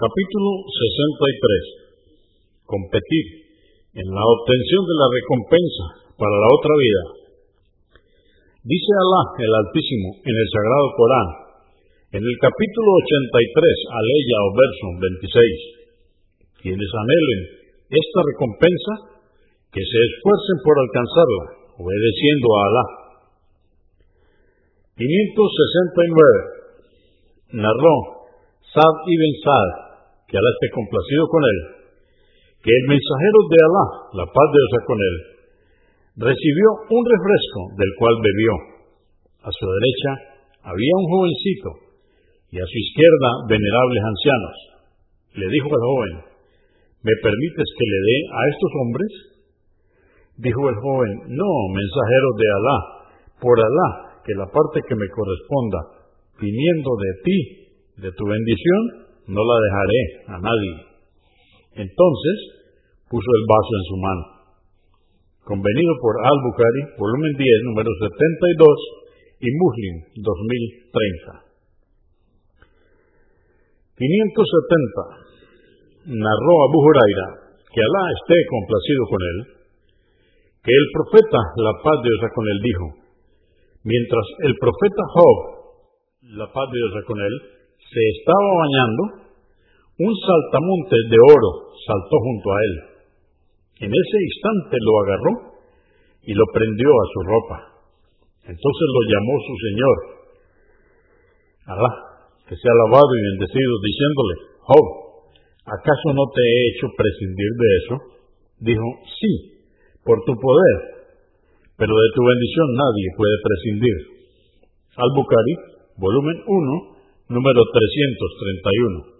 Capítulo 63. Competir en la obtención de la recompensa para la otra vida. Dice Alá el Altísimo en el Sagrado Corán, en el capítulo 83, aleya o verso 26, quienes anhelen esta recompensa, que se esfuercen por alcanzarla, obedeciendo a Alá. 569. Narró Sad ibn Sad, que Alá esté complacido con él, que el mensajero de Alá, la paz de Dios con él, recibió un refresco del cual bebió. A su derecha había un jovencito y a su izquierda venerables ancianos. Le dijo el joven, ¿me permites que le dé a estos hombres? Dijo el joven, no, mensajero de Alá, por Alá, que la parte que me corresponda, viniendo de ti, de tu bendición, no la dejaré a nadie. Entonces puso el vaso en su mano. Convenido por Al-Bukhari, volumen 10, número 72 y Muslim 2030. 570. Narró Abu Huraira, que Alá esté complacido con él, que el profeta, la paz de Dios con él, dijo, mientras el profeta Job, la paz de Dios con él, se estaba bañando, un saltamontes de oro saltó junto a él. En ese instante lo agarró y lo prendió a su ropa. Entonces lo llamó su señor, Alá, que sea alabado y bendecido, diciéndole, Job, ¿acaso no te he hecho prescindir de eso? Dijo, sí, por tu poder, pero de tu bendición nadie puede prescindir. Al-Bukhari, volumen 1, número 331.